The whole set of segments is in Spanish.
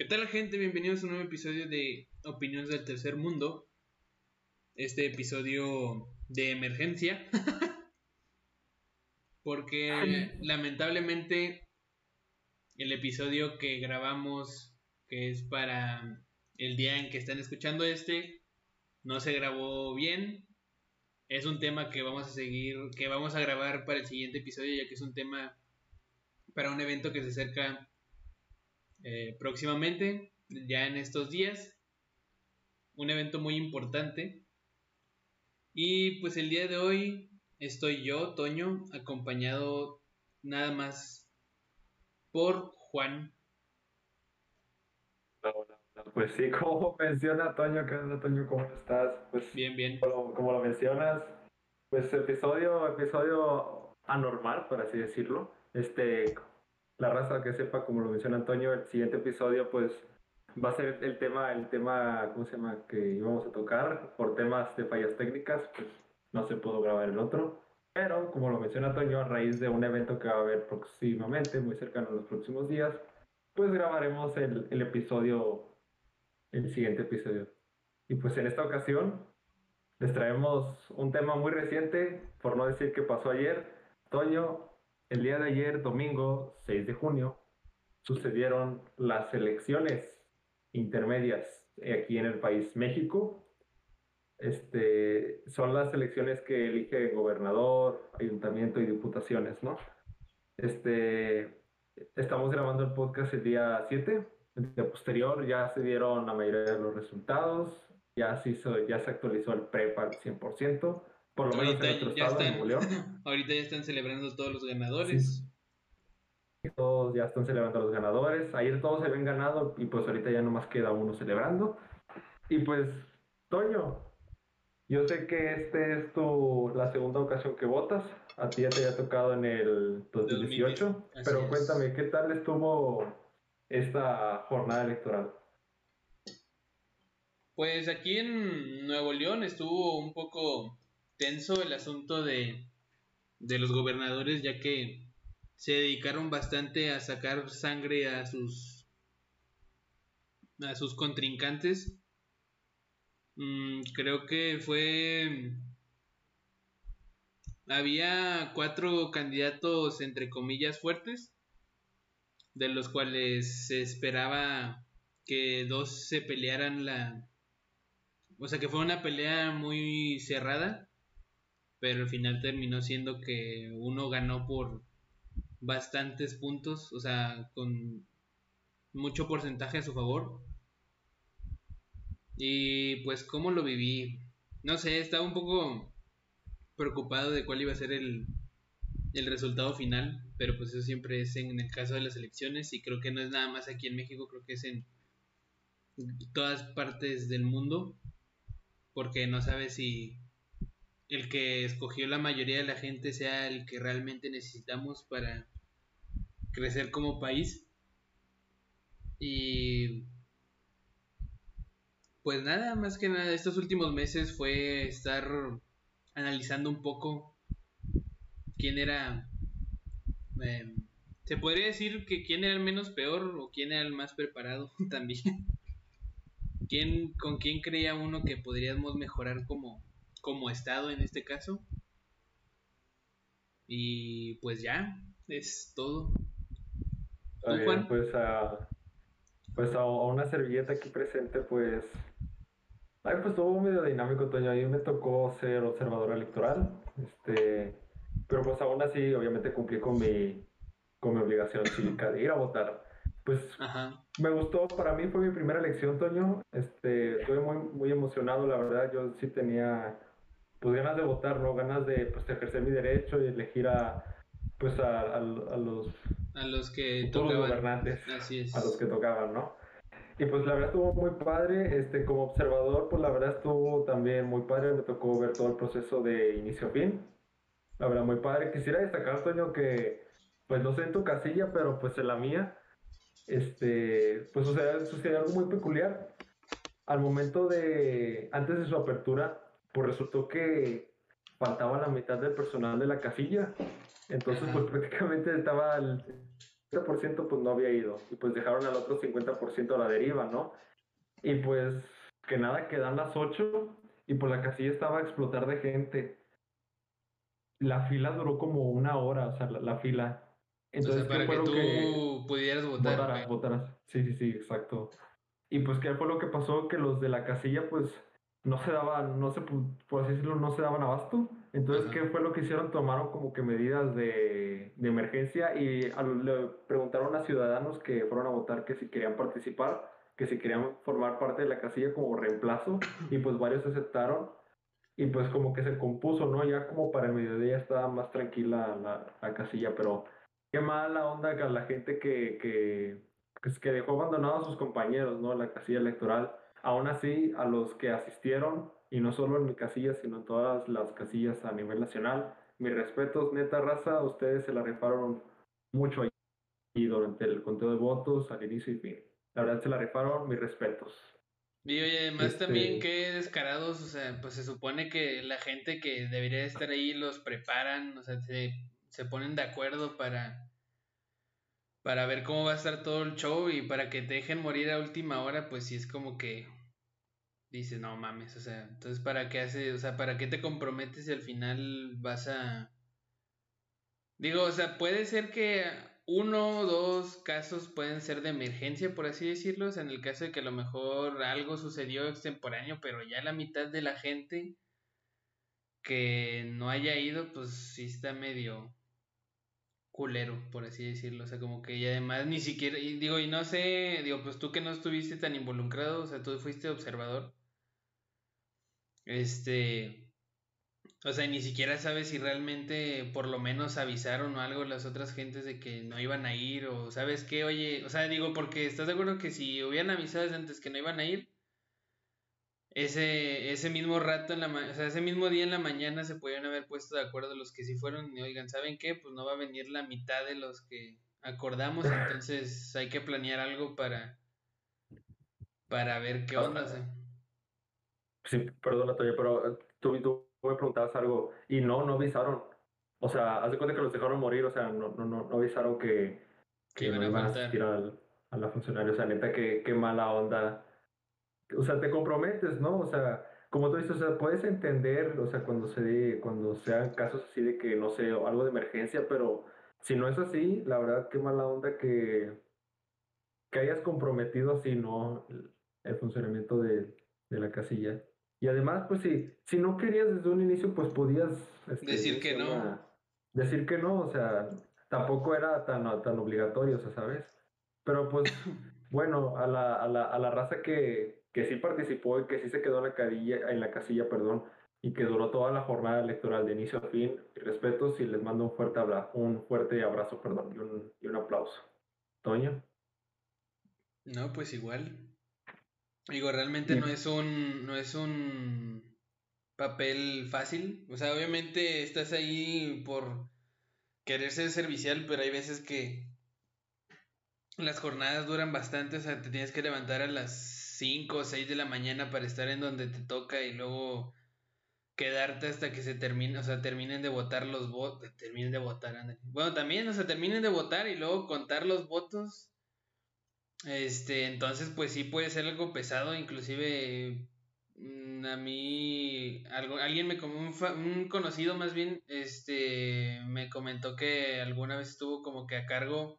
¿Qué tal gente? Bienvenidos a un nuevo episodio de Opiniones del Tercer Mundo. Este episodio de emergencia. Porque lamentablemente el episodio que grabamos, que es para el día en que están escuchando este, no se grabó bien. Es un tema que vamos a seguir, que vamos a grabar para el siguiente episodio, ya que es un tema para un evento que se acerca eh, próximamente, ya en estos días. Un evento muy importante. Y pues el día de hoy estoy yo, Toño, acompañado nada más por Juan. Pues sí, como menciona Toño, ¿qué onda Toño? ¿Cómo estás? Pues bien, bien. Como, como, lo mencionas, pues episodio, episodio anormal, por así decirlo. Este, la raza que sepa, como lo menciona Antonio, el siguiente episodio pues va a ser el tema, el tema, ¿cómo se llama? que íbamos a tocar. Por temas de fallas técnicas, pues no se pudo grabar el otro. Pero, como lo menciona Antonio, a raíz de un evento que va a haber próximamente, muy cercano en los próximos días, pues grabaremos el, el episodio, el siguiente episodio. Y pues en esta ocasión les traemos un tema muy reciente, por no decir que pasó ayer. Toño, el día de ayer, domingo 6 de junio, sucedieron las elecciones intermedias aquí en el país México. Este, son las elecciones que elige gobernador, ayuntamiento y diputaciones, ¿no? Este, estamos grabando el podcast el día 7, el día posterior ya se dieron la mayoría de los resultados, ya se, hizo, ya se actualizó el PREPA al 100%. Por lo menos en nuestro estado, están, León. Ahorita ya están celebrando todos los ganadores. Todos ya están celebrando los ganadores. Ayer todos se habían ganado y pues ahorita ya nomás queda uno celebrando. Y pues, Toño, yo sé que este es tu la segunda ocasión que votas. A ti ya te había tocado en el 2018. pero cuéntame, ¿qué tal estuvo esta jornada electoral? Pues aquí en Nuevo León estuvo un poco tenso el asunto de, de los gobernadores, ya que se dedicaron bastante a sacar sangre a sus a sus contrincantes. Mm, creo que fue había cuatro candidatos entre comillas fuertes, de los cuales se esperaba que dos se pelearan la o sea que fue una pelea muy cerrada pero al final terminó siendo que uno ganó por bastantes puntos, o sea, con mucho porcentaje a su favor. Y pues cómo lo viví, no sé, estaba un poco preocupado de cuál iba a ser el, el resultado final, pero pues eso siempre es en el caso de las elecciones y creo que no es nada más aquí en México, creo que es en todas partes del mundo, porque no sabes si el que escogió la mayoría de la gente sea el que realmente necesitamos para crecer como país. Y pues nada, más que nada, estos últimos meses fue estar analizando un poco quién era... Em, se podría decir que quién era el menos peor o quién era el más preparado también. ¿Quién, ¿Con quién creía uno que podríamos mejorar como, como estado en este caso. Y pues ya, es todo. pues a, pues a, una servilleta aquí presente, pues. Ay, pues estuvo medio dinámico, Toño. A mí me tocó ser observador electoral. Este. Pero pues aún así, obviamente cumplí con mi, con mi obligación cívica de ir a votar. Pues me gustó, para mí fue mi primera elección, Toño. Este, estuve muy, muy emocionado, la verdad. Yo sí tenía pues ganas de votar, ¿no? Ganas de, pues, ejercer mi derecho y elegir a, pues a, a, los... A los que tocaban. Gobernantes. Así es. A los que tocaban, ¿no? Y pues la verdad estuvo muy padre, este, como observador, pues la verdad estuvo también muy padre, me tocó ver todo el proceso de inicio a fin. La verdad, muy padre. Quisiera destacar, Toño, que, pues no sé en tu casilla, pero pues en la mía, este, pues sucedió algo muy peculiar. Al momento de, antes de su apertura, pues resultó que faltaba la mitad del personal de la casilla. Entonces, pues prácticamente estaba 50% pues no había ido y pues dejaron al otro 50% a la deriva, ¿no? Y pues que nada, quedan las 8 y pues la casilla estaba a explotar de gente. La fila duró como una hora, o sea, la, fila. Entonces, para que tú pudieras votar. Votaras, votaras. Sí, sí, sí, exacto. Y pues, ¿qué fue lo que pasó? Que los de la casilla, pues, no se daban, no se, por así decirlo, no se daban abasto. Entonces, ¿qué fue lo que hicieron? Tomaron como que medidas de, de emergencia y le preguntaron a ciudadanos que fueron a votar que si querían participar, que si querían formar parte de la casilla como reemplazo y pues varios aceptaron y pues como que se compuso, ¿no? Ya como para el mediodía estaba más tranquila la, la casilla, pero qué mala onda que la gente que, que, pues, que dejó abandonados a sus compañeros, ¿no? La casilla electoral. Aún así, a los que asistieron, y no solo en mi casilla, sino en todas las casillas a nivel nacional, mis respetos, neta raza, ustedes se la rifaron mucho ahí durante el conteo de votos, al inicio y fin. La verdad se la rifaron, mis respetos. Y además este también qué descarados, o sea, pues se supone que la gente que debería estar ahí los preparan, o sea, se, se ponen de acuerdo para para ver cómo va a estar todo el show y para que te dejen morir a última hora, pues sí es como que dices, no mames, o sea, entonces para qué hace, o sea, para qué te comprometes y al final vas a Digo, o sea, puede ser que uno o dos casos pueden ser de emergencia, por así decirlo, o sea, en el caso de que a lo mejor algo sucedió extemporáneo, pero ya la mitad de la gente que no haya ido, pues sí está medio culero, por así decirlo. O sea, como que y además ni siquiera, y digo, y no sé, digo, pues tú que no estuviste tan involucrado, o sea, tú fuiste observador. Este, o sea, ni siquiera sabes si realmente por lo menos avisaron o algo las otras gentes de que no iban a ir o sabes qué, oye, o sea, digo, porque estás de acuerdo que si hubieran avisado antes que no iban a ir, ese, ese mismo rato, en la o sea, ese mismo día en la mañana se podían haber puesto de acuerdo los que sí fueron y oigan, ¿saben qué? Pues no va a venir la mitad de los que acordamos, entonces hay que planear algo para, para ver qué onda. Sí, perdona, Toya, pero tú, tú me preguntabas algo y no, no avisaron. O sea, haz de cuenta que los dejaron morir, o sea, no, no, no, avisaron que, que, iban, a, asistir a la funcionaria. O sea, neta, qué, qué mala onda o sea, te comprometes, ¿no? O sea, como tú dices, o sea, puedes entender, o sea, cuando se cuando sean casos así de que, no sé, algo de emergencia, pero si no es así, la verdad, qué mala onda que, que hayas comprometido así, ¿no? El, funcionamiento de, la casilla. Y además, pues si, si no querías desde un inicio, pues podías... Este, decir que no. decir que no, o sea, tampoco era tan, tan obligatorio, o sea, ¿sabes? Pero pues, bueno, a la, a la, a la raza que, que sí participó y que sí se quedó en la, casilla, en la casilla perdón, y que duró toda la jornada electoral de inicio a fin. Respetos y les mando un fuerte, abrazo, un fuerte abrazo perdón, y, un, y un aplauso. Toño. No, pues igual. Digo, realmente no es un no es un papel fácil. O sea, obviamente estás ahí por querer ser servicial, pero hay veces que las jornadas duran bastante, o sea, te tienes que levantar a las 5 o 6 de la mañana para estar en donde te toca y luego quedarte hasta que se termine, o sea, terminen de votar los votos, terminen de votar, bueno, también, o sea, terminen de votar y luego contar los votos. Este, entonces, pues sí puede ser algo pesado, inclusive mm, a mí, algo, alguien me, un, un conocido más bien, este, me comentó que alguna vez estuvo como que a cargo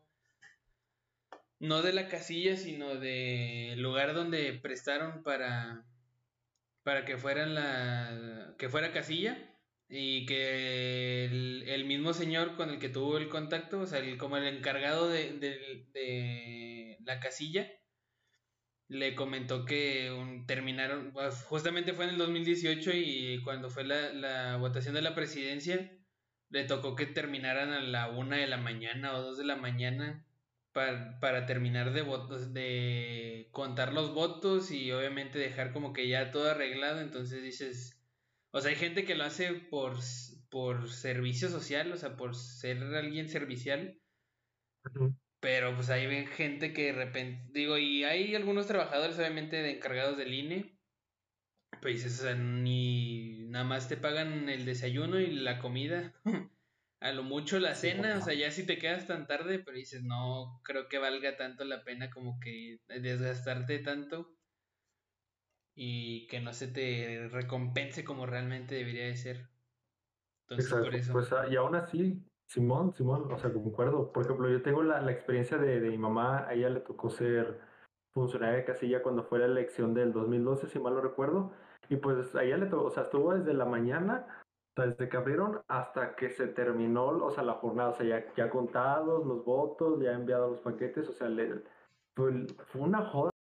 no de la casilla, sino del lugar donde prestaron para, para que fueran la, que fuera casilla y que el, mismo señor con el que tuvo el contacto, o sea, el, como el encargado de, de, la casilla, le comentó que terminaron, pues, justamente fue en el 2018 y cuando fue la, la votación de la presidencia, le tocó que terminaran a la una de la mañana o dos de la mañana para, para terminar de votos, de contar los votos y obviamente dejar como que ya todo arreglado. Entonces dices, o sea, hay gente que lo hace por, por servicio social, o sea, por ser alguien servicial. Pero pues hay gente que de repente, digo, y hay algunos trabajadores obviamente de encargados del INE, pues o sea, ni nada más te pagan el desayuno y la comida. a lo mucho la cena, o sea, ya si te quedas tan tarde, pero dices, no creo que valga tanto la pena como que desgastarte tanto y que no se te recompense como realmente debería de ser. Entonces, por eso. Pues, ah, y aún así, Simón, Simón, o sea, concuerdo. Por ejemplo, yo tengo la, la experiencia de, de, mi mamá, a ella le tocó ser funcionaria de casilla cuando fue la elección del 2012, si mal no recuerdo. Y pues a ella le tocó, o sea, estuvo desde la mañana, desde que abrieron hasta que se terminó, o sea, la jornada, o sea, ya, ya contados los votos, ya enviados los paquetes, o sea, le, fue, una joda.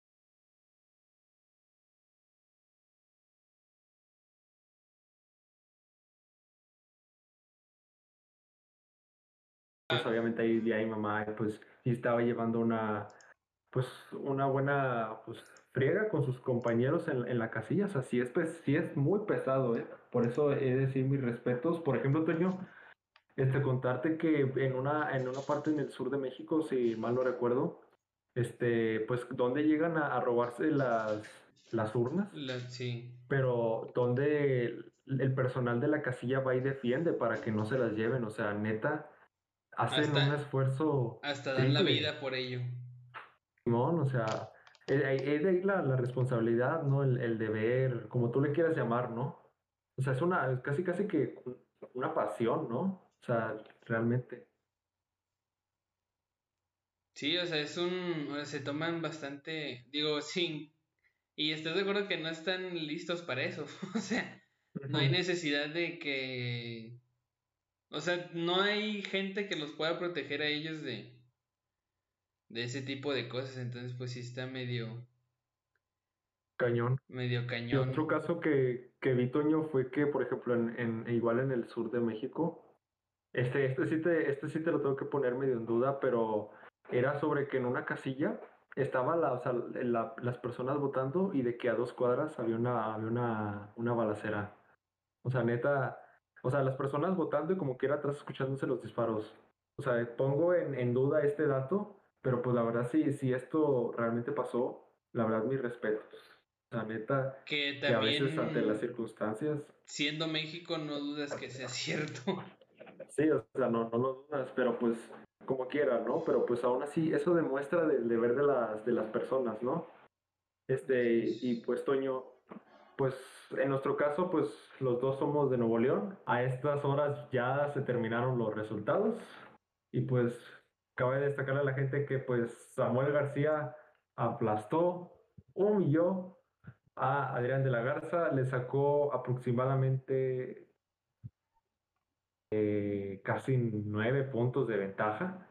Pues obviamente ahí mi mamá pues sí estaba llevando una pues una buena pues friega con sus compañeros en, en la casilla, o sea, sí es, pues, sí es muy pesado, ¿eh? Por eso he de decir mis respetos. Por ejemplo, Toño, este, contarte que en una, en una parte en el sur de México, si mal no recuerdo, este, pues donde llegan a, robarse las, las urnas, sí. pero donde el, personal de la casilla va y defiende para que no se las lleven, o sea, neta, hacen un esfuerzo. Hasta dan la vida por ello. No, o sea, es de ahí la, la, responsabilidad, ¿no? El, el, deber, como tú le quieras llamar, ¿no? O sea, es una, casi, casi que una pasión, ¿no? O sea, realmente. Sí, o sea, es un, se toman bastante, digo, sí, y estoy de acuerdo que no están listos para eso, o sea, no hay necesidad de que o sea, no hay gente que los pueda proteger a ellos de, de ese tipo de cosas. Entonces, pues sí está medio. Cañón. Medio cañón. Y otro caso que, que vi, Toño, fue que, por ejemplo, en, en, igual en el sur de México, este, este, sí te, este sí te lo tengo que poner medio en duda, pero era sobre que en una casilla estaba la, o sea, la, las personas votando y de que a dos cuadras había una, había una, una balacera. O sea, neta, o sea, las personas votando y como quiera atrás escuchándose los disparos. O sea, pongo en, en duda este dato, pero pues la verdad sí, si esto realmente pasó, la verdad mis respetos. Sea, neta, que, también, a veces ante las circunstancias. Siendo México, no dudas que sea cierto. Sí, o sea, no, no lo dudas, pero pues como quiera, ¿no? Pero pues aún así, eso demuestra el deber de las, de las personas, ¿no? Este, y pues Toño, pues en nuestro caso, pues los dos somos de Nuevo León. A estas horas ya se terminaron los resultados y pues cabe destacar a la gente que pues Samuel García aplastó, humilló a Adrián de la Garza, le sacó aproximadamente eh, casi nueve puntos de ventaja.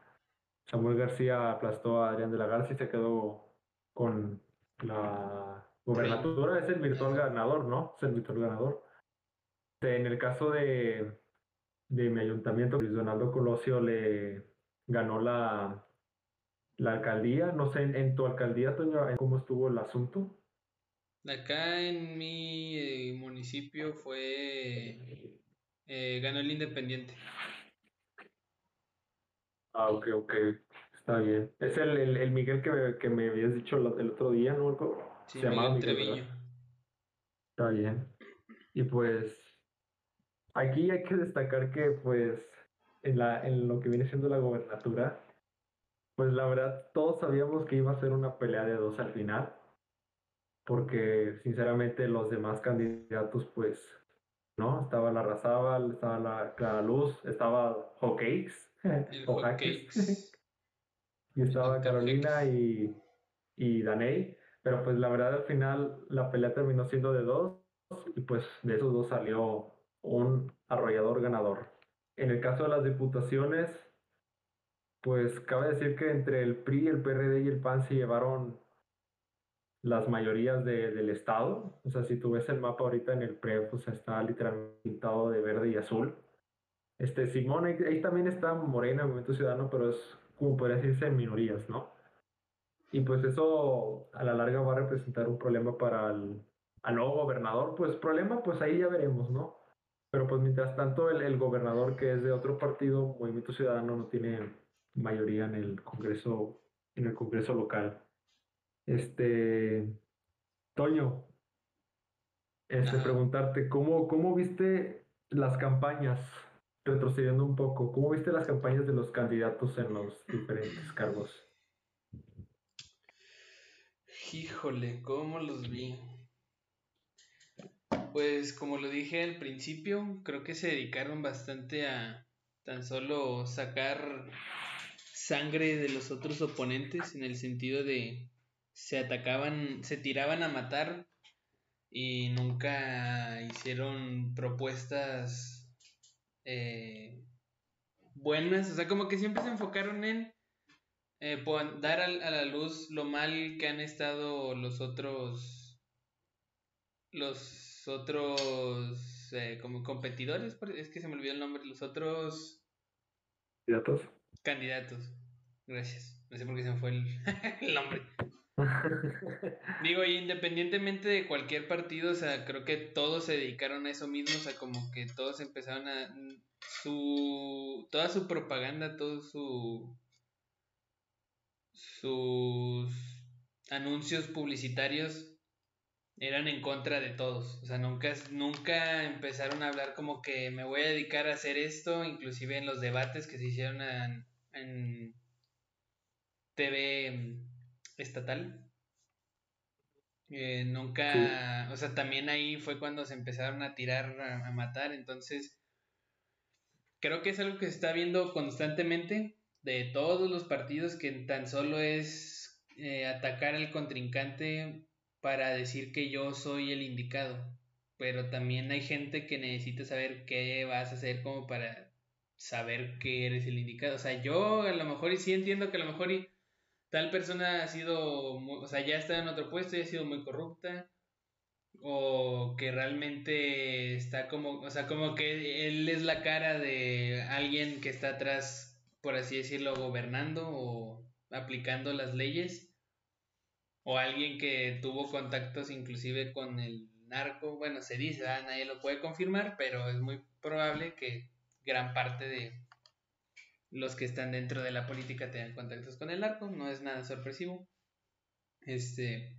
Samuel García aplastó a Adrián de la Garza y se quedó con la Gobernatura es el virtual ganador, ¿no? Es el virtual ganador. En el caso de, de mi ayuntamiento, Luis Donaldo Colosio le ganó la, la alcaldía. No sé, en, tu alcaldía, Toño, ¿cómo estuvo el asunto? Acá en mi eh, municipio fue. Eh, ganó el independiente. Ah, ok, ok. Está bien. Es el, el, Miguel que me, que me habías dicho el otro día, ¿no? Sí, se llama Treviño. Está bien. Y pues aquí hay que destacar que pues en, la, en lo que viene siendo la gobernatura, pues la verdad todos sabíamos que iba a ser una pelea de dos al final, porque sinceramente los demás candidatos pues, ¿no? Estaba la Razábal, estaba la Clara Luz, estaba Hawkeyes, y estaba Carolina y, y Daney. Pero pues la verdad al final la pelea terminó siendo de dos y pues de esos dos salió un arrollador ganador. En el caso de las diputaciones, pues cabe decir que entre el PRI, el PRD y el PAN se llevaron las mayorías del estado. O sea, si tú ves el mapa ahorita en el PRE, pues está literalmente pintado de verde y azul. Este, Simón, ahí, ahí también está Morena, Movimiento Ciudadano, pero es como podría decirse en minorías, ¿no? Y pues eso a la larga va a representar un problema para el nuevo gobernador. Pues problema, pues ahí ya veremos, ¿no? Pero pues mientras tanto el, el gobernador que es de otro partido, Movimiento Ciudadano, no tiene mayoría en el Congreso, en el Congreso local. Este, Toño, este, preguntarte, ¿cómo, ¿cómo viste las campañas retrocediendo un poco, ¿cómo viste las campañas de los candidatos en los diferentes cargos? Híjole, ¿cómo los vi? Pues como lo dije al principio, creo que se dedicaron bastante a tan solo sacar sangre de los otros oponentes en el sentido de se atacaban, se tiraban a matar y nunca hicieron propuestas eh, buenas, o sea, como que siempre se enfocaron en eh, dar a, la luz lo mal que han estado los otros, los otros eh, como competidores, es que se me olvidó el nombre, los otros candidatos. Candidatos, gracias, no sé por qué se me fue el nombre. Digo, independientemente de cualquier partido, o sea, creo que todos se dedicaron a eso mismo, o sea, como que todos empezaron a su toda su propaganda, todo su sus anuncios publicitarios eran en contra de todos, o sea, nunca nunca empezaron a hablar como que me voy a dedicar a hacer esto, inclusive en los debates que se hicieron en, en TV estatal. Eh, nunca, o sea, también ahí fue cuando se empezaron a tirar a, matar, entonces creo que es algo que se está viendo constantemente de todos los partidos que tan solo es eh, atacar al contrincante para decir que yo soy el indicado, pero también hay gente que necesita saber qué vas a hacer como para saber que eres el indicado, o sea, yo a lo mejor y sí entiendo que a lo mejor y tal persona ha sido, o sea, ya está en otro puesto y ha sido muy corrupta, o que realmente está como, o sea, como que él es la cara de alguien que está atrás, por así decirlo, gobernando o aplicando las leyes, o alguien que tuvo contactos inclusive con el narco, bueno, se dice, ah, nadie lo puede confirmar, pero es muy probable que gran parte de los que están dentro de la política tengan contactos con el narco, no es nada sorpresivo. Este.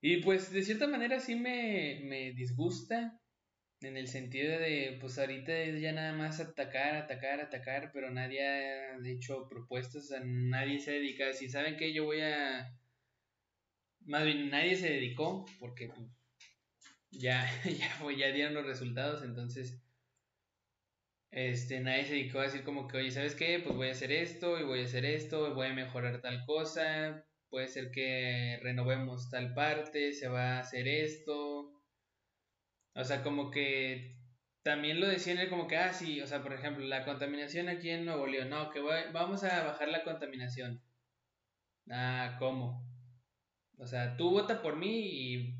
Y pues de cierta manera sí me, me disgusta, en el sentido de, pues ahorita es ya nada más atacar, atacar, atacar, pero nadie ha hecho propuestas, o nadie se dedica, si saben que yo voy a... Más bien, nadie se dedicó, porque pues, ya, ya, ya dieron los resultados, entonces este, nadie se dedicó a decir como que, oye, ¿sabes qué? Pues voy a hacer esto y voy a hacer esto, voy a mejorar tal cosa, puede ser que renovemos tal parte, se va a hacer esto. O sea, como que también lo decían él como que, ah, sí, o sea, por ejemplo, la contaminación aquí en Nuevo León, no, que vamos a bajar la contaminación. Ah, ¿cómo? O sea, tú vota por mí y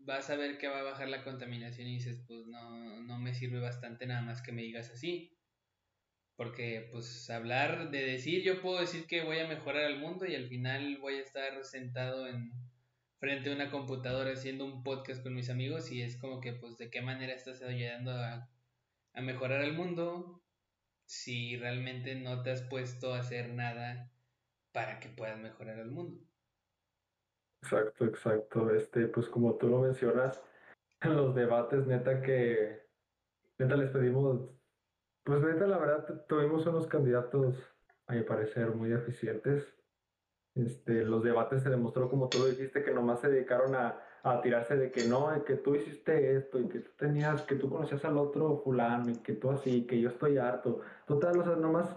vas a ver que va a bajar la contaminación y dices, pues no, no me sirve bastante nada más que me digas así. Porque pues hablar de decir, yo puedo decir que voy a mejorar el mundo y al final voy a estar sentado en frente a una computadora haciendo un podcast con mis amigos y es como que pues de qué manera estás ayudando a, mejorar el mundo si realmente no te has puesto a hacer nada para que puedas mejorar el mundo. Exacto, exacto. Este, pues como tú lo mencionas, en los debates, neta que, neta les pedimos, pues neta la verdad tuvimos unos candidatos, a mi parecer, muy eficientes. Este, los debates se demostró, como tú lo dijiste, que nomás se dedicaron a, a tirarse de que no, que tú hiciste esto y que tú tenías, que tú conocías al otro fulano y que tú así, que yo estoy harto. Total, o sea, nomás,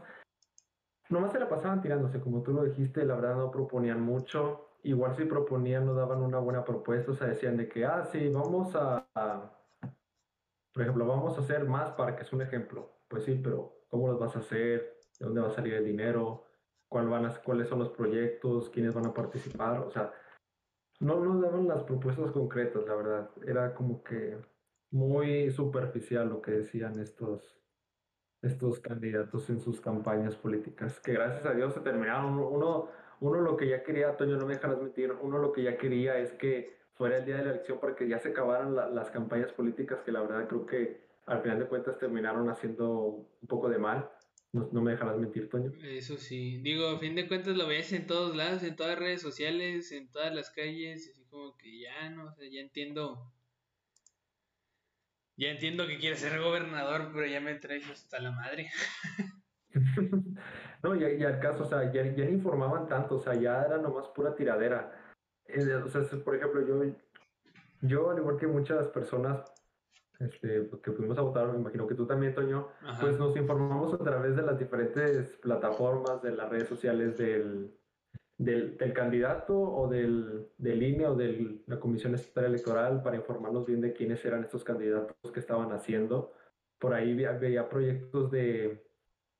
nomás se la pasaban tirándose, como tú lo dijiste, la verdad no proponían mucho igual si proponían no daban una buena propuesta, o sea, decían de que, ah, sí, vamos a, por ejemplo, vamos a hacer más para que es un ejemplo. Pues sí, pero ¿cómo los vas a hacer? ¿De dónde va a salir el dinero? ¿Cuál van a, ¿Cuáles son los proyectos? ¿Quiénes van a participar? O sea, no nos daban las propuestas concretas, la verdad. Era como que muy superficial lo que decían estos, estos candidatos en sus campañas políticas, que gracias a Dios se terminaron. Uno, uno lo que ya quería, Toño, no me dejarás mentir, uno lo que ya quería es que fuera el día de la elección para que ya se acabaran las campañas políticas que la verdad creo que al final de cuentas terminaron haciendo un poco de mal. No, me dejarás mentir, Toño. Eso sí. Digo, a fin de cuentas lo ves en todos lados, en todas las redes sociales, en todas las calles, así como que ya no, o sea, ya entiendo. Ya entiendo que quieres ser gobernador, pero ya me traes hasta la madre. no, y, al caso, o sea, ya, ya, informaban tanto, o sea, ya era nomás pura tiradera. Eh, o sea, por ejemplo, yo, yo, al igual que muchas personas este, que fuimos a votar, me imagino que tú también, Toño, pues nos informamos a través de las diferentes plataformas, de las redes sociales del, del, del candidato o del, del INE o de la Comisión Estatal Electoral para informarnos bien de quiénes eran estos candidatos que estaban haciendo. Por ahí veía proyectos de,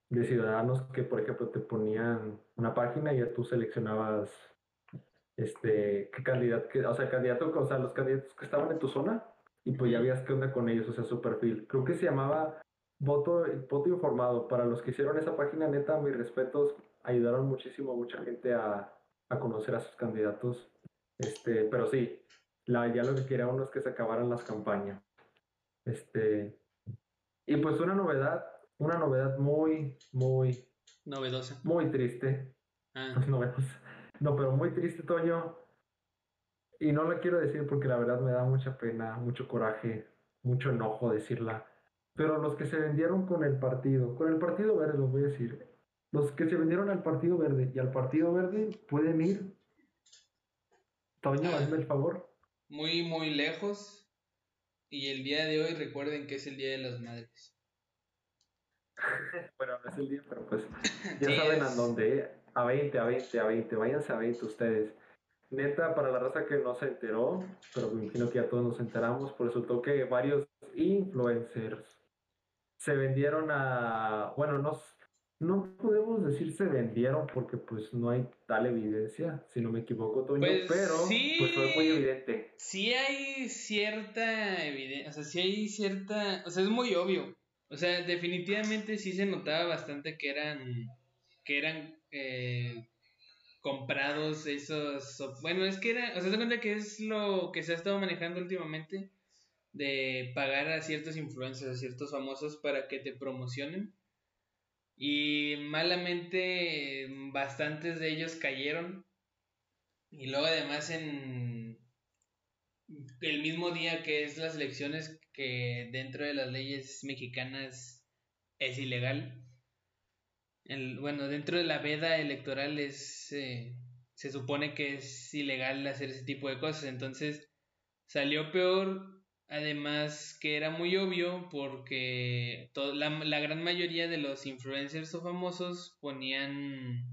de ciudadanos que, por ejemplo, te ponían una página y ya tú seleccionabas este, qué candidato, o sea, candidato, o sea, los candidatos que estaban en tu zona y pues ya veías qué onda con ellos, o sea, su perfil. Creo que se llamaba Voto, voto Informado. Para los que hicieron esa página, neta, mis respetos, ayudaron muchísimo a mucha gente a, a conocer a sus candidatos. Este, pero sí, la, ya lo que quería uno es que se acabaran las campañas. Este, y pues una novedad una novedad muy, muy... Novedosa. Muy triste. Ah. Novedosa. No, pero muy triste, Toño. Y no la quiero decir porque la verdad me da mucha pena, mucho coraje, mucho enojo decirla. Pero los que se vendieron con el partido, con el partido verde, lo voy a decir. Los que se vendieron al partido verde y al partido verde pueden ir. Toño, hazme el favor. Muy, muy lejos. Y el día de hoy recuerden que es el Día de las Madres. bueno, no es el día, pero pues ya saben a dónde. A 20, a 20, a 20. Váyanse a 20 ustedes. Neta, para la raza que no se enteró, pero me imagino que ya todos nos enteramos, por resultó que varios influencers se vendieron a. Bueno, no, no podemos decir se vendieron porque pues no hay tal evidencia, si no me equivoco, Toño, pues pero pues fue muy evidente. Sí hay cierta evidencia, o sea, sí hay cierta, o sea, es muy obvio. O sea, definitivamente sí se notaba bastante que eran, que eran eh, comprados esos, bueno, es que era, o sea, se cuenta que es lo que se ha estado manejando últimamente de pagar a ciertos influencers, a ciertos famosos para que te promocionen. Y malamente bastantes de ellos cayeron. Y luego además en el mismo día que es las elecciones que dentro de las leyes mexicanas es ilegal. Bueno, dentro de la veda electoral es, eh, se supone que es ilegal hacer ese tipo de cosas. Entonces salió peor, además que era muy obvio porque la, la gran mayoría de los influencers o famosos ponían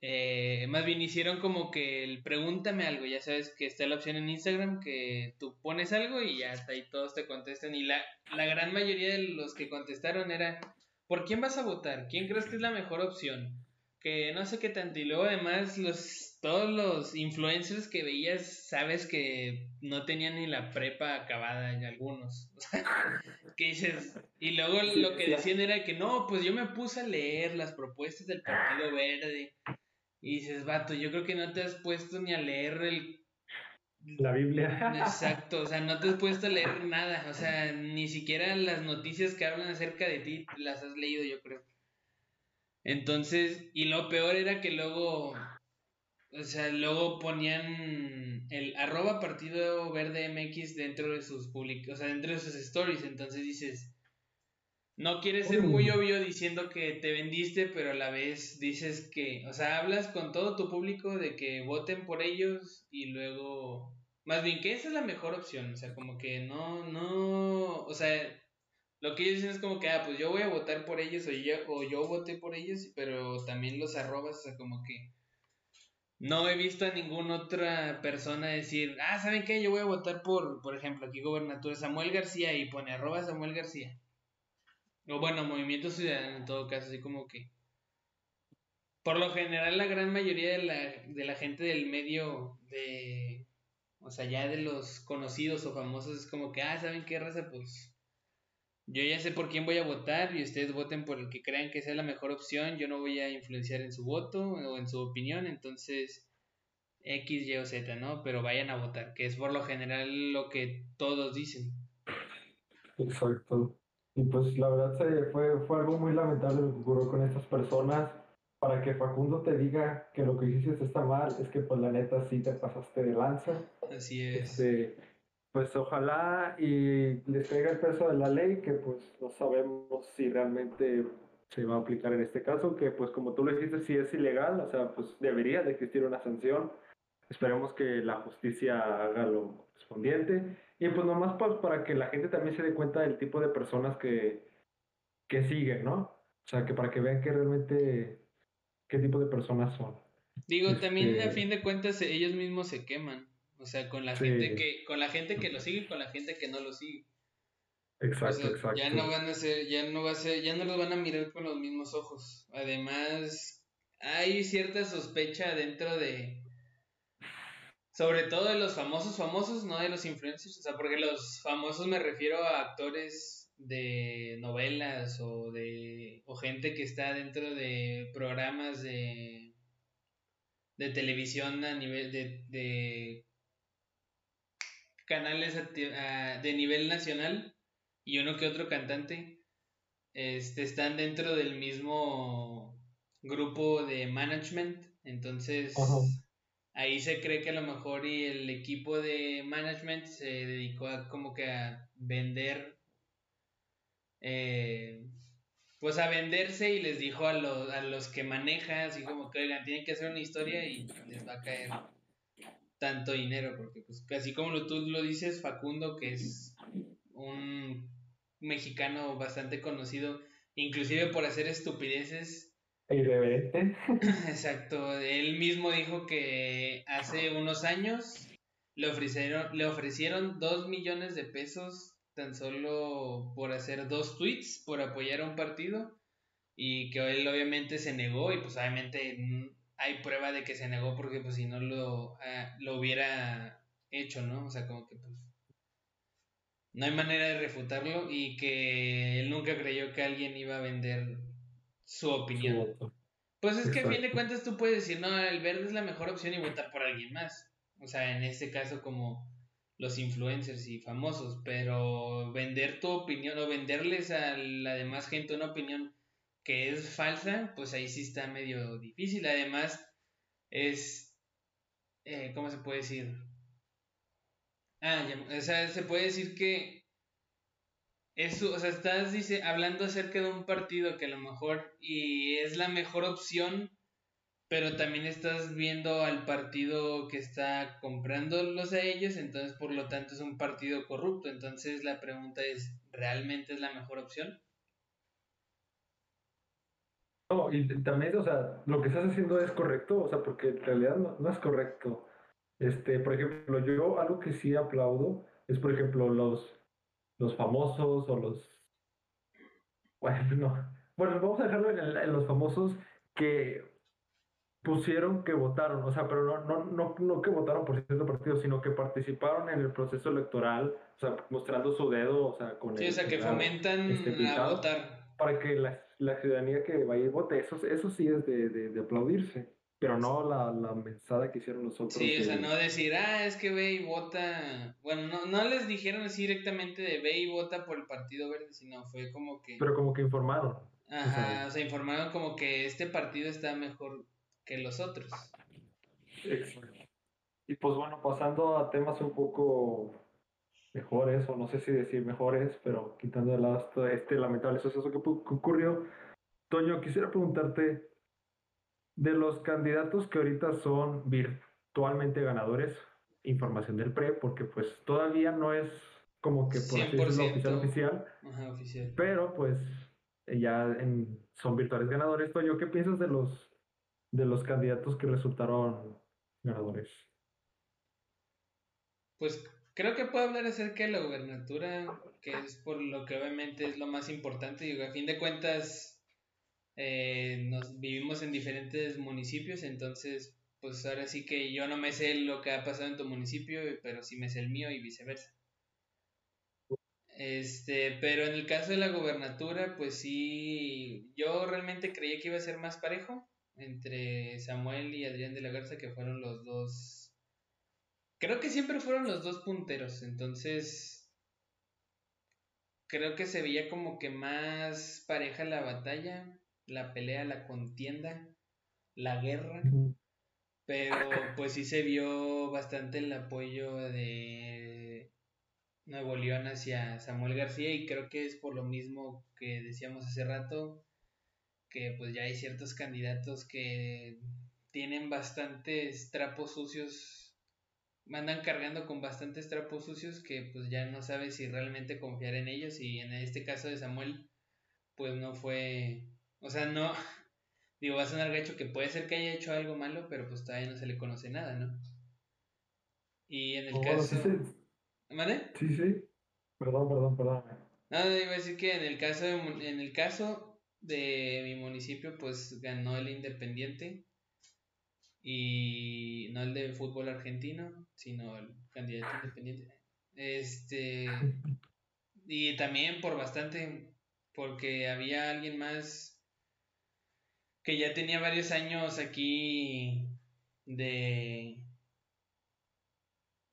eh, más bien hicieron como que el pregúntame algo, ya sabes que está la opción en Instagram que tú pones algo y ya está ahí todos te contestan y la, la gran mayoría de los que contestaron era ¿por quién vas a votar? ¿Quién crees que es la mejor opción? Que no sé qué tanto y luego además los todos los influencers que veías sabes que no tenían ni la prepa acabada en algunos. que dices, y luego lo que decían era que no, pues yo me puse a leer las propuestas del Partido Verde y dices, vato, yo creo que no te has puesto ni a leer el... La Biblia. Exacto, o sea, no te has puesto a leer nada, o sea, ni siquiera las noticias que hablan acerca de ti las has leído, yo creo. Entonces, y lo peor era que luego, o sea, luego ponían el arroba partido verde MX dentro de sus public, o sea, dentro de sus stories, entonces dices, no quieres ser muy obvio diciendo que te vendiste, pero a la vez dices que, o sea, hablas con todo tu público de que voten por ellos y luego, más bien que esa es la mejor opción, o sea, como que no, no, o sea, lo que ellos dicen es como que, ah, pues yo voy a votar por ellos o yo, o yo voté por ellos, pero también los arrobas, o sea, como que no he visto a ninguna otra persona decir, ah, ¿saben qué? Yo voy a votar por, por ejemplo, aquí gobernatura Samuel García y pone arroba Samuel García. O bueno, Movimiento Ciudadano en todo caso, así como que. Por lo general, la gran mayoría de la, de la gente del medio, de. O sea, ya de los conocidos o famosos, es como que, ah, ¿saben qué raza? Pues. Yo ya sé por quién voy a votar y ustedes voten por el que crean que sea la mejor opción. Yo no voy a influenciar en su voto o en su opinión, entonces. X, Y o Z, ¿no? Pero vayan a votar, que es por lo general lo que todos dicen. Exacto. Y pues la verdad se, fue, fue algo muy lamentable lo que ocurrió con estas personas. Para que Facundo te diga que lo que hiciste está mal, es que pues la neta sí te pasaste de lanza. Así es. Este, pues ojalá y les caiga el peso de la ley, que pues no sabemos si realmente se va a aplicar en este caso, que pues como tú lo dijiste, si es ilegal, o sea, pues debería de existir una sanción. Esperemos que la justicia haga lo correspondiente. Y pues nomás pues, para que la gente también se dé cuenta del tipo de personas que, que siguen, ¿no? O sea, que para que vean que realmente qué tipo de personas son. Digo, también a este fin de cuentas ellos mismos se queman. O sea, con la gente que, con la gente que lo sigue y con la gente que no lo sigue. Exacto, exacto. Ya no van a ser, ya no va a ser, ya no los van a mirar con los mismos ojos. Además, hay cierta sospecha dentro de, sobre todo de los famosos famosos, no de los influencers. O sea, porque los famosos me refiero a actores de novelas o de o gente que está dentro de programas de de televisión a nivel de, de canales de nivel nacional y uno que otro cantante este, están dentro del mismo grupo de management. Entonces, ahí se cree que a lo mejor y el equipo de management se dedicó a como que a vender, eh, pues a venderse y les dijo a los, a los que maneja, así como que, oigan, tienen que hacer una historia y les va a caer tanto dinero, porque pues así como tú lo dices, Facundo, que es un mexicano bastante conocido, inclusive por hacer estupideces. Irreverente. Exacto, él mismo dijo que hace unos años le ofrecieron, le ofrecieron dos millones de pesos tan solo por hacer dos tweets, por apoyar a un partido, y que él obviamente se negó y pues obviamente hay prueba de que se negó porque pues si no lo, ah, lo hubiera hecho, ¿no? O sea, como que pues no hay manera de refutarlo y que él nunca creyó que alguien iba a vender su opinión. pues es que a fin de cuentas tú puedes decir, no, el verde es la mejor opción y votar por alguien más. O sea, en este caso como los influencers y famosos, pero vender tu opinión o venderles a la demás gente una opinión que es falsa, pues ahí sí está medio difícil. Además, es, eh, ¿cómo se puede decir? Ah, o sea, se puede decir que eso, o sea, estás dice, hablando acerca de un partido que a lo mejor y es la mejor opción, pero también estás viendo al partido que está comprándolos a ellos, entonces por lo tanto es un partido corrupto. Entonces la pregunta es, ¿realmente es la mejor opción? No, y también, o sea, lo que estás haciendo es correcto, o sea, porque en realidad no, es correcto. Este, por ejemplo, yo algo que sí aplaudo es, por ejemplo, los, los famosos o los... Bueno, bueno, vamos a dejarlo en, los famosos que pusieron que votaron, o sea, pero no, no, no, no que votaron por cierto partido, sino que participaron en el proceso electoral, o sea, mostrando su dedo, o sea, con Sí, o sea, que fomentan este, a votar. Para que la la ciudadanía que va a ir vote, eso, eso sí es de, de, aplaudirse, pero no la, la, mensada que hicieron nosotros. Sí, o sea, no decir, ah, es que ve y vota, bueno, no, no les dijeron así directamente de ve y vota por el Partido Verde, sino fue como que... Pero como que informaron. Ajá, o sea, informaron como que este partido está mejor que los otros. Exacto. Y pues bueno, pasando a temas un poco mejores, o no sé si decir mejores, pero quitando de lado este lamentable suceso que, ocurrió. Toño, quisiera preguntarte, de los candidatos que ahorita son virtualmente ganadores, información del PRE, porque pues todavía no es como que por así decirlo oficial oficial, pero pues ya en, son virtuales ganadores. Toño, ¿qué piensas de los, de los candidatos que resultaron ganadores? Pues Creo que puedo hablar acerca de la gubernatura, que es por lo que obviamente es lo más importante. Y a fin de cuentas, eh, nos vivimos en diferentes municipios, entonces, pues ahora sí que yo no me sé lo que ha pasado en tu municipio, pero sí me sé el mío y viceversa. Este, pero en el caso de la gubernatura, pues sí, yo realmente creía que iba a ser más parejo entre Samuel y Adrián de la Garza, que fueron los dos Creo que siempre fueron los dos punteros, entonces creo que se veía como que más pareja la batalla, la pelea, la contienda, la guerra, pero pues sí se vio bastante el apoyo de Nuevo León hacia Samuel García y creo que es por lo mismo que decíamos hace rato que pues ya hay ciertos candidatos que tienen bastantes trapos sucios mandan cargando con bastantes trapos sucios que pues ya no sabes si realmente confiar en ellos y en este caso de Samuel pues no fue o sea no digo va a sonar gacho que puede ser que haya hecho algo malo pero pues todavía no se le conoce nada no y en el Oh, caso sí, sí. ¿Vale? Sí, sí. Perdón, perdón, perdón. No, iba a decir que en el caso de, en el caso de mi municipio, pues ganó el Independiente y no el de fútbol argentino, sino el candidato independiente. Este y también por bastante, porque había alguien más que ya tenía varios años aquí de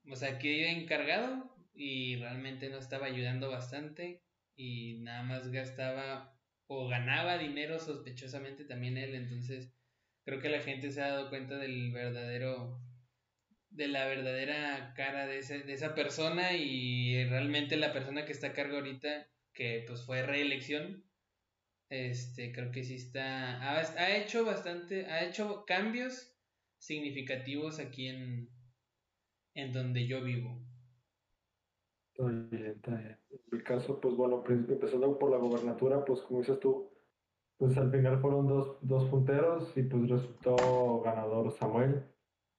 o sea, que encargado y realmente no estaba ayudando bastante y nada más gastaba o ganaba dinero sospechosamente también él, entonces creo que la gente se ha dado cuenta del verdadero de la verdadera cara de, ese, de esa persona y realmente la persona que está a cargo ahorita que pues fue reelección este creo que sí está ha, ha hecho bastante ha hecho cambios significativos aquí en en donde yo vivo Está bien, está bien. En el caso, pues bueno, pues, empezando por la gobernatura, pues como dices tú, pues al final fueron dos, dos punteros y pues resultó ganador Samuel.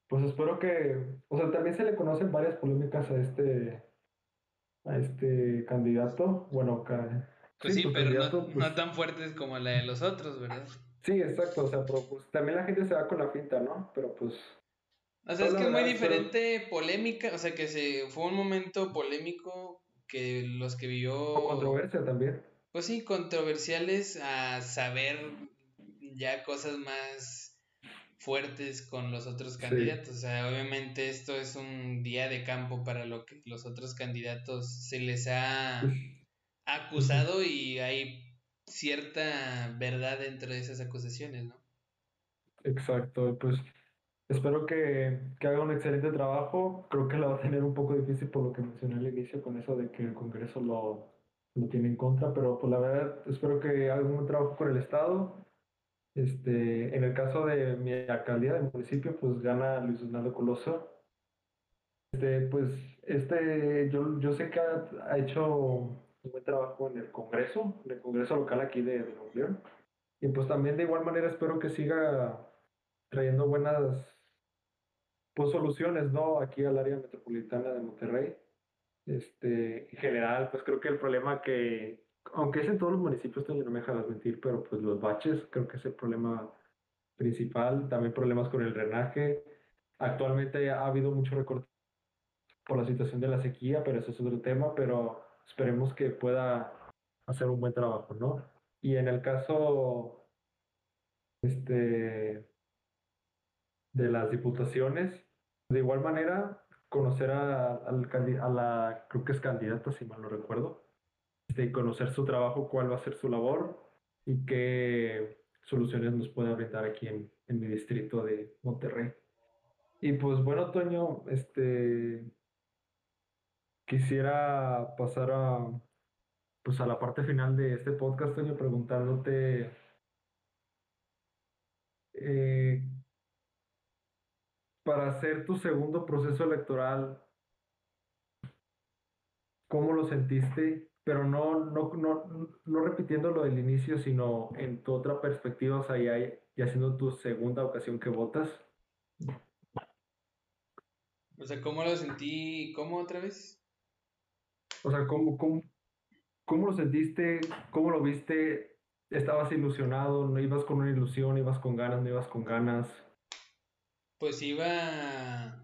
Pues espero que, o sea, también se le conocen varias polémicas a este, a este candidato. Bueno, ca- Pues sí, pero no, candidato, pues, no tan fuertes como la de los otros, ¿verdad? Sí, exacto, o sea, pero pues también la gente se va con la finta, ¿no? Pero pues, O sea, es que es muy pero- diferente polémica, o sea, que se fue un momento polémico que los que o vivió, controversia también. pues sí, controversiales a saber ya cosas más fuertes con los otros Sí. candidatos. O sea, obviamente esto es un día de campo para lo que los otros candidatos se les ha acusado y hay cierta verdad dentro de esas acusaciones, ¿no? Exacto, pues espero que, que haga un excelente trabajo. Creo que la va a tener un poco difícil por lo que mencioné al inicio con eso de que el Congreso lo, lo tiene en contra, pero pues la verdad espero que haga un buen trabajo con el Estado. Este, en el caso de mi alcaldía del municipio, pues gana Luis Donaldo Coloso. Este, pues este, yo, yo sé que ha, ha hecho un buen trabajo en el Congreso, en el Congreso local aquí de, de Nuevo León. Y pues también de igual manera espero que siga trayendo buenas pues, soluciones, ¿no? Aquí al área metropolitana de Monterrey. Este, en general, pues creo que el problema que, aunque es en todos los municipios, Toño, no me dejarás mentir, pero pues los baches creo que es el problema principal. También problemas con el drenaje. Actualmente ha habido mucho recorte por la situación de la sequía, pero eso es otro tema, pero esperemos que pueda hacer un buen trabajo, ¿no? Y en el caso este, de las diputaciones, de igual manera, conocer a, a la, creo que es candidata, si mal no recuerdo, este, conocer su trabajo, cuál va a ser su labor y qué soluciones nos puede brindar aquí en, en mi distrito de Monterrey. Y pues bueno, Toño, este, quisiera pasar a, pues a la parte final de este podcast, Toño, preguntándote eh, para hacer tu segundo proceso electoral, ¿cómo lo sentiste? Pero no, no, no, no repitiendo lo del inicio, sino en tu otra perspectiva, o sea, ya, ya siendo tu segunda ocasión que votas. O sea, ¿cómo lo sentí? ¿Cómo otra vez? O sea, ¿cómo, cómo, cómo lo sentiste? ¿Cómo lo viste? ¿Estabas ilusionado? ¿No ibas con una ilusión? ¿Ibas con ganas? ¿No ibas con ganas? Pues iba...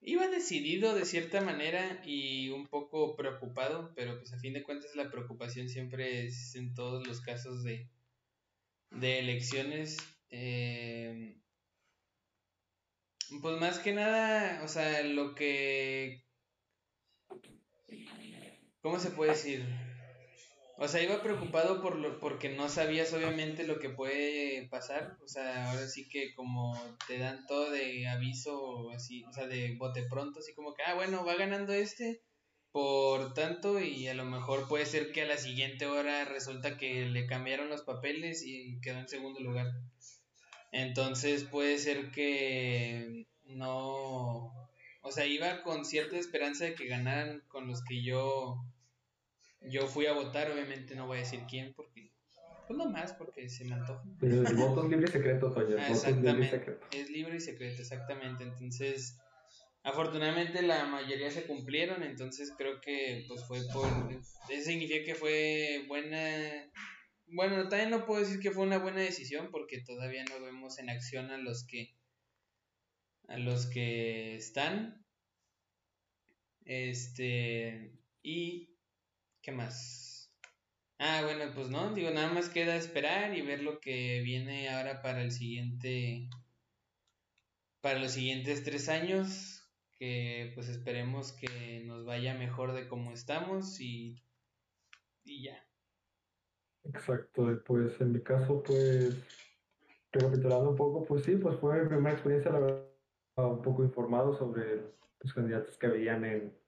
Iba decidido de cierta manera y un poco preocupado, pero pues a fin de cuentas la preocupación siempre es en todos los casos de, de elecciones. eh, pues más que nada, o sea, lo que... ¿Cómo se puede decir? O sea, iba preocupado por lo, porque no sabías obviamente lo que puede pasar. O sea, ahora sí que como te dan todo de aviso, así, o sea, de bote pronto, así como que, ah, bueno, va ganando este por tanto y a lo mejor puede ser que a la siguiente hora resulta que le cambiaron los papeles y quedó en segundo lugar. Entonces puede ser que no, o sea, iba con cierta esperanza de que ganaran con los que yo yo fui a votar, obviamente no voy a decir quién porque pues no más porque se me antoja. El voto es libre y secreto, Toño. Ah, exactamente. Es libre y secreto, exactamente. Entonces, afortunadamente la mayoría se cumplieron, entonces creo que pues fue por eso significa que fue buena bueno, también no puedo decir que fue una buena decisión porque todavía no vemos en acción a los que a los que están este y ¿Qué más? Ah, bueno, pues no, digo, nada más queda esperar y ver lo que viene ahora para el siguiente, para los siguientes tres años, que pues esperemos que nos vaya mejor de cómo estamos y, y ya. Exacto, pues en mi caso, pues, recapitulando un poco, pues sí, pues fue mi primera experiencia, la verdad, un poco informado sobre los candidatos que habían en,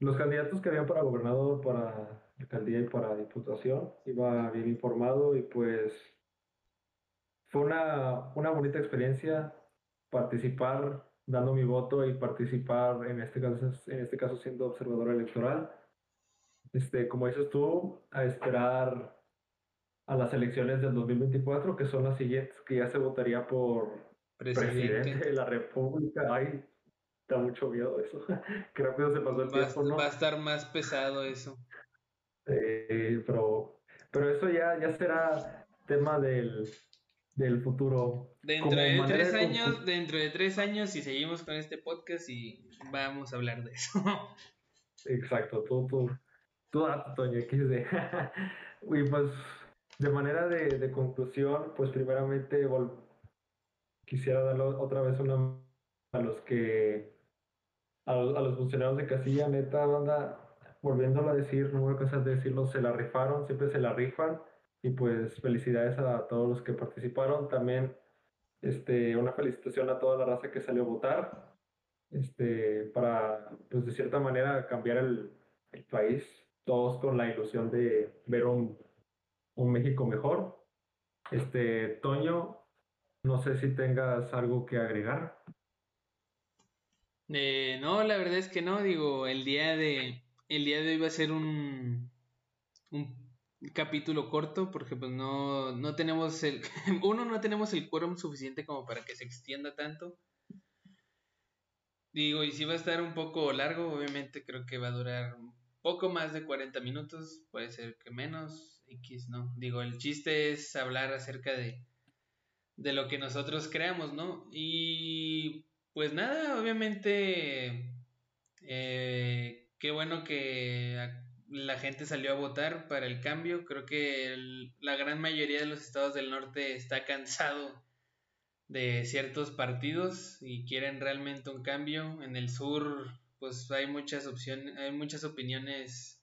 los candidatos que habían para gobernador, para alcaldía y para diputación, iba bien informado y pues fue una, una bonita experiencia participar dando mi voto y participar en este caso, en este caso siendo observador electoral. Este, como dices tú, a esperar a las elecciones del 2024, que son las siguientes, que ya se votaría por presidente, de la República. Ay, da mucho miedo eso. Qué rápido se pasó el tiempo, ¿no? Va a estar más pesado eso. pero, pero eso ya, ya será tema del, del futuro. Dentro de tres años, dentro de tres años, si seguimos con este podcast y vamos a hablar de eso. Exacto, tú, tú, tú, Toño, de y pues, de manera de, de conclusión, pues primeramente quisiera darle otra vez una a los que a, los funcionarios de casilla, neta, banda, volviéndolo a decir, no voy a cansar de decirlo, se la rifaron, siempre se la rifan. Y pues felicidades a todos los que participaron. También este, una felicitación a toda la raza que salió a votar. Este, para, pues de cierta manera, cambiar el, el país. Todos con la ilusión de ver un, un México mejor. Este, Toño, no sé si tengas algo que agregar. Eh, no, la verdad es que no, digo, el día de el día de hoy va a ser un un capítulo corto porque pues no no tenemos el uno no tenemos el quórum suficiente como para que se extienda tanto. Digo, y si va a estar un poco largo, obviamente creo que va a durar poco más de 40 minutos, puede ser que menos, X, ¿no? Digo, el chiste es hablar acerca de de lo que nosotros creamos, ¿no? Y pues nada, obviamente, eh, qué bueno que la gente salió a votar para el cambio. Creo que la gran mayoría de los estados del norte está cansado de ciertos partidos y quieren realmente un cambio. En el sur, pues hay muchas opciones, hay muchas opiniones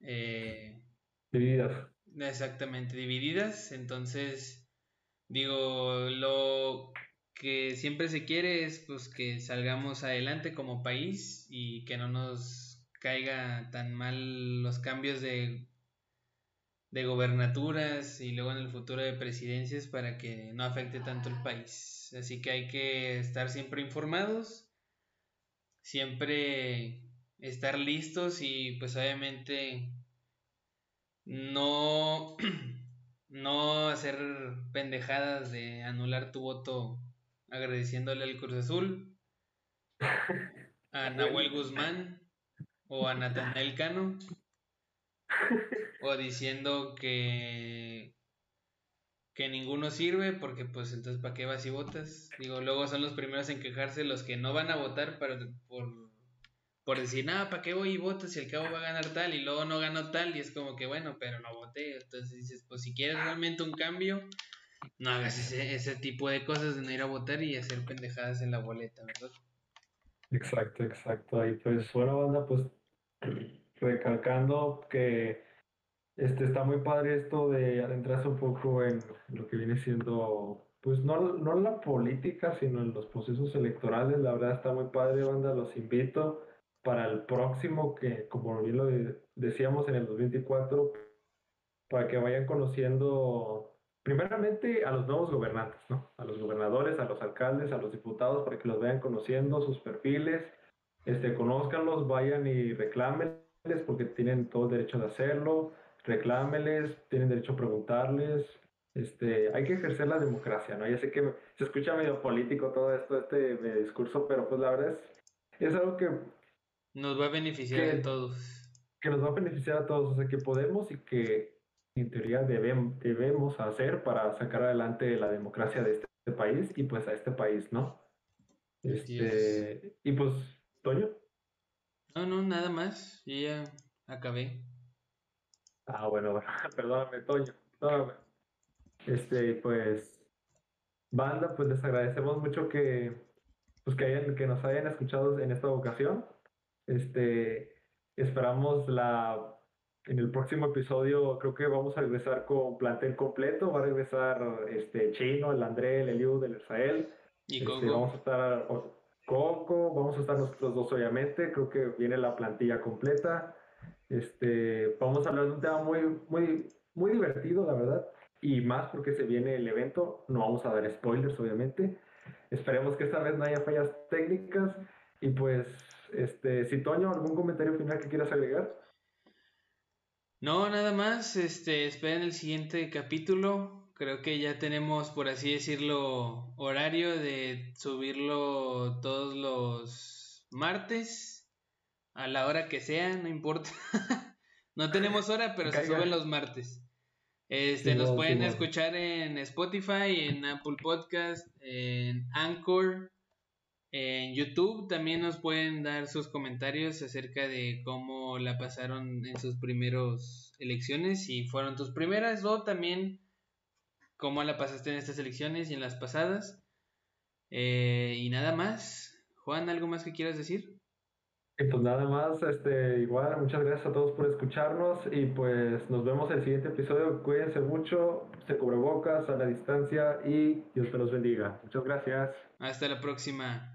eh, divididas. Exactamente, divididas. Entonces, digo, lo que siempre se quiere es pues que salgamos adelante como país y que no nos caiga tan mal los cambios de de gobernaturas y luego en el futuro de presidencias para que no afecte tanto el país. Así que hay que estar siempre informados, siempre estar listos y pues obviamente no no hacer pendejadas de anular tu voto agradeciéndole al Cruz Azul, a Nahuel Guzmán o a Natanael Cano, o diciendo que que ninguno sirve porque pues entonces para qué vas y votas digo luego son los primeros en quejarse los que no van a votar por, por decir nada para qué voy y voto si el cabo va a ganar tal y luego no ganó tal y es como que bueno pero no voté entonces dices pues si quieres realmente un cambio no hagas ese, ese tipo de cosas de no ir a votar y hacer pendejadas en la boleta, ¿verdad? Exacto, exacto. Y pues bueno, banda, pues recalcando que Este, está muy padre esto de adentrarse un poco en lo que viene siendo, pues no, no la política, sino en los procesos electorales. La verdad está muy padre, banda. Los invito para el próximo, que como bien lo decíamos en el 2024, para que vayan conociendo primeramente a los nuevos gobernantes, ¿no? A los gobernadores, a los alcaldes, a los diputados, para que los vayan conociendo, sus perfiles, este, conózcanlos, vayan y reclámenles, porque tienen todo el derecho de hacerlo, reclámenles, tienen derecho a preguntarles, este, hay que ejercer la democracia, ¿no? Ya sé que se escucha medio político todo esto, este discurso, pero pues la verdad es, es algo que... Nos va a beneficiar a todos. Que nos va a beneficiar a todos, o sea, que podemos y que en teoría debemos, debemos hacer para sacar adelante la democracia de este país y pues a este país, ¿no? Este, y pues, Toño. No, no, nada más, yo ya acabé. Ah, bueno, perdóname, Toño, Este, pues, banda, pues les agradecemos mucho que, pues que, hayan, que nos hayan escuchado en esta ocasión. Este, esperamos la en el próximo episodio creo que vamos a regresar con plantel completo. Va a regresar este Chino, el André, el Eliud, el Israel. Y este, vamos a estar Coco, vamos a estar nosotros dos obviamente. Creo que viene la plantilla completa. Este, vamos a hablar de un tema muy, muy, muy divertido, la verdad. Y más porque se viene el evento. No vamos a dar spoilers, obviamente. Esperemos que esta vez no haya fallas técnicas. Y pues, este, si Toño, ¿algún comentario final que quieras agregar? No, nada más, este, esperen el siguiente capítulo. Creo que ya tenemos, por así decirlo, horario de subirlo todos los martes, a la hora que sea, no importa. no tenemos hora, pero se suben los martes. Este, nos pueden escuchar en Spotify, en Apple Podcast, en Anchor, en YouTube también nos pueden dar sus comentarios acerca de cómo la pasaron en sus primeros elecciones, si fueron tus primeras o también cómo la pasaste en estas elecciones y en las pasadas. Eh, y nada más. Juan, ¿algo más que quieras decir? pues nada más, este, igual, muchas gracias a todos por escucharnos y pues nos vemos en el siguiente episodio. Cuídense mucho, se cubre bocas a la distancia y Dios te los bendiga. Muchas gracias. Hasta la próxima.